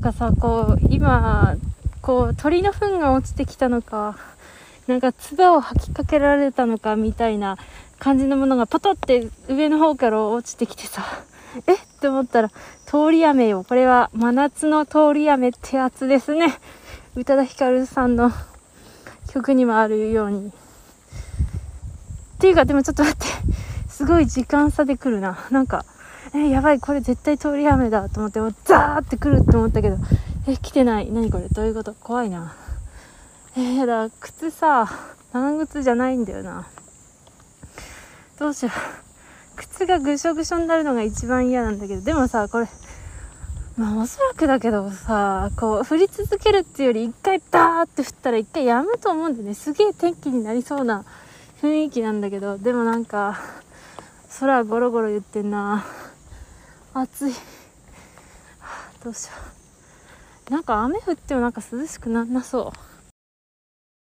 なんかさ、こう、今、こう、鳥の糞が落ちてきたのか、なんか唾を吐きかけられたのかみたいな感じのものがポトって上の方から落ちてきてさ、えっ？て思ったら、通り雨よ。これは真夏の通り雨ってやつですね。宇多田ヒカルさんの曲にもあるように。っていうか、でもちょっと待って。すごい時間差で来るな。なんか、え、やばい、これ絶対通り雨だと思って、もうザーって来るって思ったけど、え、来てない。何これ？どういうこと？怖いな。えー、やだ、靴さ、長靴じゃないんだよな。どうしよう。靴がぐしょぐしょになるのが一番嫌なんだけど、でもさ、これ、まあおそらくだけどさ、こう、降り続けるっていうより一回ダーって降ったら一回止むと思うんでね、すげえ天気になりそうな雰囲気なんだけど、でもなんか、空ゴロゴロ言ってんな。暑い。どうしよう。なんか雨降ってもなんか涼しくなんなそう。